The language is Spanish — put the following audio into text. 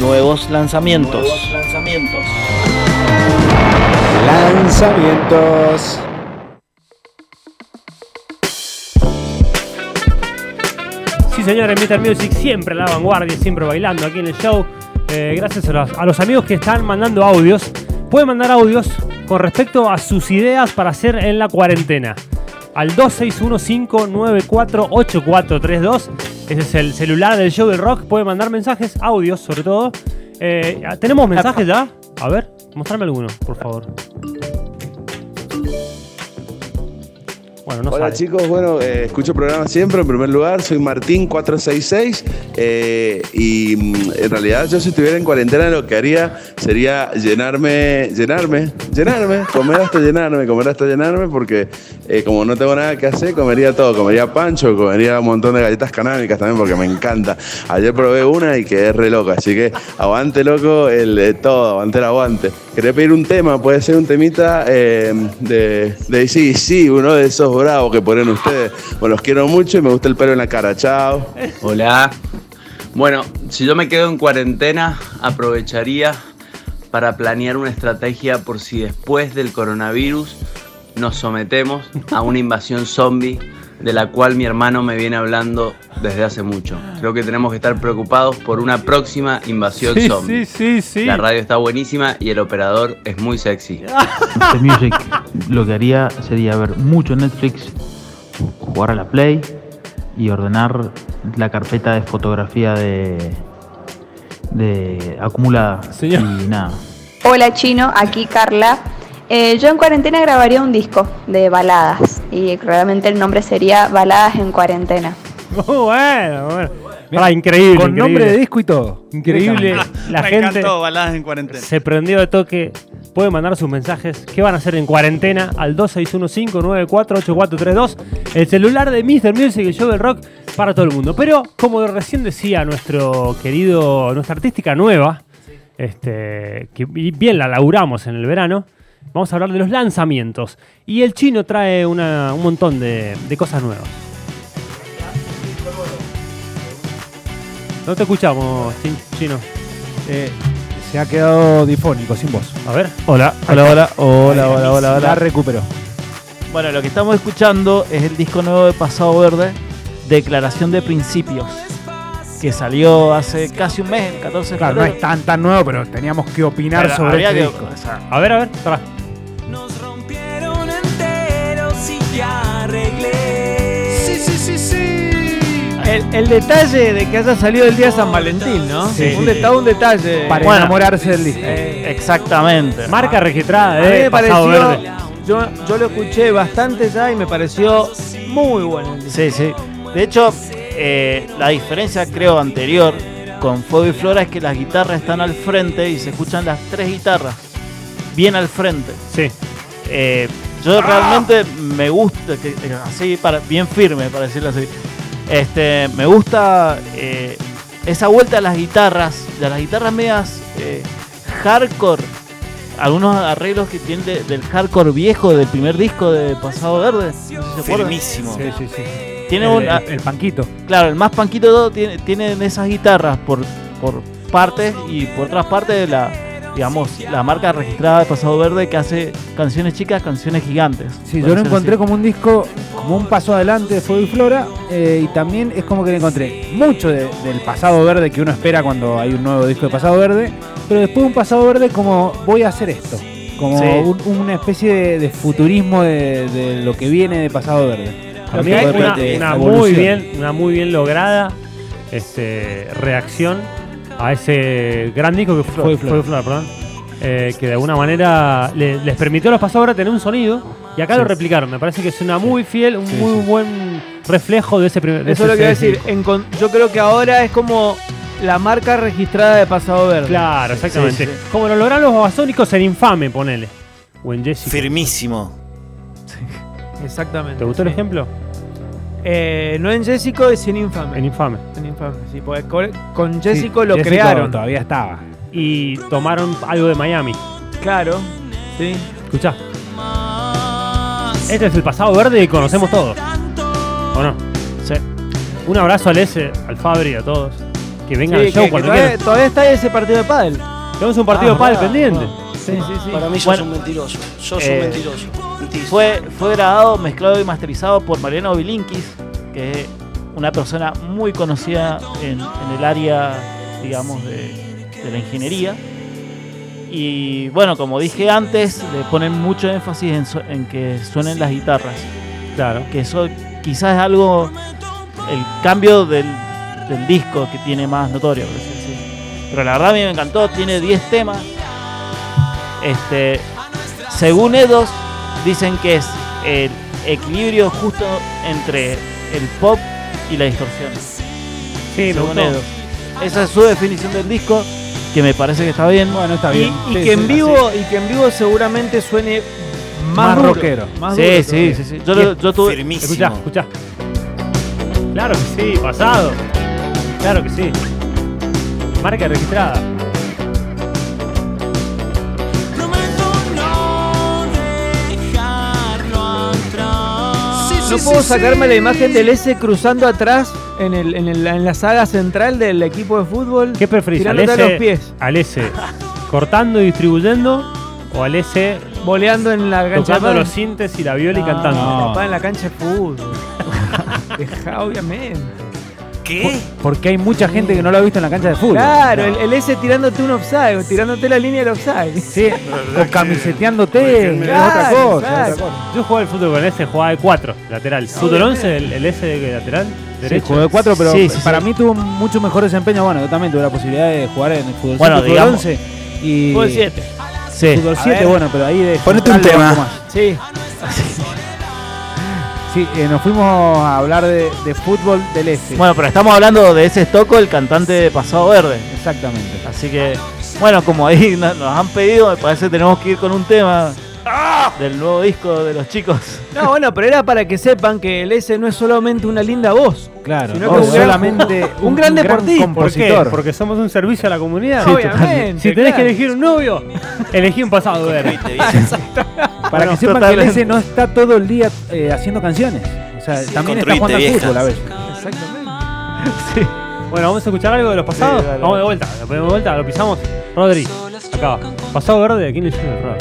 nuevos lanzamientos. Nuevos lanzamientos. Lanzamientos. Sí, señores, Metal Music siempre a la vanguardia, siempre bailando aquí en el show. Eh, gracias a los, a los amigos que están mandando audios. Pueden mandar audios con respecto a sus ideas para hacer en la cuarentena. Al 2615948432. Ese es el celular del show del rock. Pueden mandar mensajes, audios sobre todo. Eh, ¿Tenemos mensajes ya? A ver, mostrarme alguno, por favor. Bueno, no Hola chicos, bueno, eh, escucho el programa siempre. En primer lugar, soy Martín466 eh, y mm, en realidad yo si estuviera en cuarentena lo que haría sería llenarme, llenarme, llenarme, comer hasta llenarme, comer hasta llenarme porque eh, como no tengo nada que hacer, comería todo. Comería pancho, comería un montón de galletas canábicas también porque me encanta. Ayer probé una y quedé re loco, así que aguante loco el de todo, aguante el aguante. Quería pedir un tema, puede ser un temita de, de sí, sí, uno de esos bravos que ponen ustedes. Bueno, los quiero mucho y me gusta el pelo en la cara. Chao. Hola. Bueno, si yo me quedo en cuarentena, aprovecharía para planear una estrategia por si después del coronavirus nos sometemos a una invasión zombie de la cual mi hermano me viene hablando desde hace mucho. Creo que tenemos que estar preocupados por una próxima invasión Sí, zombie. sí, sí, sí. La radio está buenísima y el operador es muy sexy. Mr. Music lo que haría sería ver mucho Netflix, jugar a la Play y ordenar la carpeta de fotografía de, de acumulada. Señor. Y nada. Hola Chino, aquí Carla. Eh, yo en cuarentena grabaría un disco de baladas y realmente el nombre sería Baladas en cuarentena. Muy bueno, bueno. Pará, increíble. Con nombre de disco y todo. Increíble. La Me gente encantó, baladas en cuarentena. se prendió de toque. Pueden mandar sus mensajes. ¿Qué van a hacer en cuarentena? Al 2615948432. El celular de Mr. Music, el show del rock para todo el mundo. Pero, como recién decía nuestro querido, nuestra artística nueva, este, que bien la laburamos en el verano, vamos a hablar de los lanzamientos. Y el chino trae una- un montón de, de cosas nuevas. No te escuchamos, chin- chino. Eh, se ha quedado difónico, sin voz. A ver. Hola, hola, hola, hola, hola, hola, La hola. recuperó. Bueno, lo que estamos escuchando es el disco nuevo de Pasado Verde, Declaración de Principios, que salió hace casi un mes, el 14 de Claro, no febrero. es tan tan nuevo, pero teníamos que opinar Pero sobre habría este que- disco. o sea, A ver, a ver. pará. El, detalle de que haya salido el día de San Valentín, ¿no? Sí, un, sí, deta- un detalle. Para Bueno. enamorarse del disco. eh, exactamente. Marca registrada a mí de me Pasado pareció. Verde. Yo, yo lo escuché bastante ya y me pareció muy bueno. el disco. Sí, sí. De hecho, eh, la diferencia creo anterior con Fuego y Flora es que las guitarras están al frente y se escuchan las tres guitarras bien al frente. Sí. Eh, yo realmente me gusta, que- eh, así, para, bien firme, para decirlo así. Este, me gusta eh, esa vuelta a las guitarras, de las guitarras medias eh, hardcore. Algunos arreglos que tienen de- del hardcore viejo del primer disco de Pasado Verde. no sé si se acuerdan. Firmísimo. Sí, sí, sí. Tiene el, un, el- el panquito. Claro, el más panquito de todo tiene, tienen esas guitarras por, por partes y por otras partes la, digamos, la marca registrada de Pasado Verde que hace canciones chicas, canciones gigantes. Sí, yo lo encontré así. como un disco, como un paso adelante de Fuego y Flora, eh, y también es como que le encontré mucho de- del pasado verde que uno espera cuando hay un nuevo disco de pasado verde, pero después un pasado verde como voy a hacer esto, como Sí. un- una especie de, de futurismo de, de lo que viene de pasado verde. De- una, una muy bien, una muy bien lograda este, reacción a ese gran disco que fue, Flor, perdón, eh, que de alguna manera le- les permitió a los pasadores tener un sonido y acá Sí. lo replicaron. Me parece que es una muy fiel, un Sí, muy sí. buen reflejo de ese primer. de Eso es lo que iba a ese decir. En yo creo que ahora es como la marca registrada de Pasado Verde. Claro, exactamente. Sí, sí. Como lo lograron los babasónicos en Infame, ponele. O en Jessica. Firmísimo. Exactamente. ¿Te gustó el ejemplo? Eh, no en Jessico, es en Infame. En Infame. En Infame, sí, porque con, Sí, Jessico lo Jessico crearon. Todavía estaba. Y tomaron algo de Miami. Claro, sí. Escuchá. Este es el pasado verde que conocemos todos. ¿O no? Sí. Un abrazo al S, al Fabri, a todos. Que vengan Sí, al show que- que cuando todavía, todavía está ese partido de pádel. Tenemos un partido Ah, de pádel verdad. pendiente. Sí, sí, sí. Para mí sos Bueno, un mentiroso. Sos eh, un mentiroso. Fue, fue grabado, mezclado y masterizado por Mariano Bilinkis, que es una persona muy conocida en, en el área, digamos, de, de la ingeniería. Y bueno, como dije antes, le ponen mucho énfasis en, su- en que suenen las guitarras. Claro. Que eso quizás es algo, el cambio del, del disco que tiene más notorio. por así decirlo. Pero la verdad a mí me encantó, tiene 10 temas. Este, según ellos, dicen que es el equilibrio justo entre el pop y la distorsión. Sí, según ellos. Esa es su definición del disco, que me parece que está bien. Bueno, está bien. y Sí, que en vivo y que en vivo seguramente suene más, Más duro, rockero. más Sí, duro sí, sí, sí. Yo, lo- yo tuve, Firmísimo. Escuchá, escuchá. Claro que sí, pasado. Claro que sí. Marca registrada. No puedo sacarme la imagen del S cruzando atrás en, el, en, el- en la saga central del equipo de fútbol. ¿Qué preferís? ¿Al S, los pies. ¿Al S cortando y distribuyendo? ¿O al S Boleando en la cancha tocando los sintes y la viola y cantando? No. Papá en la cancha de fútbol. Deja, obviamente. ¿Qué? Porque hay mucha gente que no lo ha visto en la cancha de fútbol. Claro, el, el S tirándote un offside, tirándote la línea del offside. Sí, o camiseteándote, es Claro, otra cosa. otra cosa. Yo jugaba el fútbol con el S, jugaba de 4, lateral. ¿Fútbol 11, el, el S de lateral? Sí, Derecho. jugué de cuatro, pero Sí, sí, para sí. mí tuvo mucho mejor desempeño. Bueno, yo también tuve la posibilidad de jugar en el fútbol Bueno, 5, fútbol digamos- 11 y Fútbol 7. sí. fútbol A 7, ver. bueno, pero ahí de Ponete un tema. Sí. Sí, eh, nos fuimos a hablar de, de fútbol del este. Bueno, pero estamos hablando de ese Estoco, el cantante de Pasado Verde. Exactamente. Así que, bueno, como ahí no- nos han pedido, me parece que tenemos que ir con un tema del nuevo disco de los chicos. No, bueno, pero era para que sepan que el S no es solamente una linda voz. Claro, Sino que un gran- solamente un gran deportista. ¿Por qué? Porque somos un servicio a la comunidad. Sí, Obviamente, Si tenés claro. que elegir un novio, elegí un pasado verde. Para Bueno, que sepan que totalmente. el S no está todo el día eh, haciendo canciones. O sea, también está jugando al vieja. fútbol a veces. Exactamente. Bueno, vamos a escuchar algo de los pasados. Sí, vamos de vuelta, lo ponemos de vuelta, lo pisamos. Rodri, acá. Pasado verde, ¿a quién le hicieron el?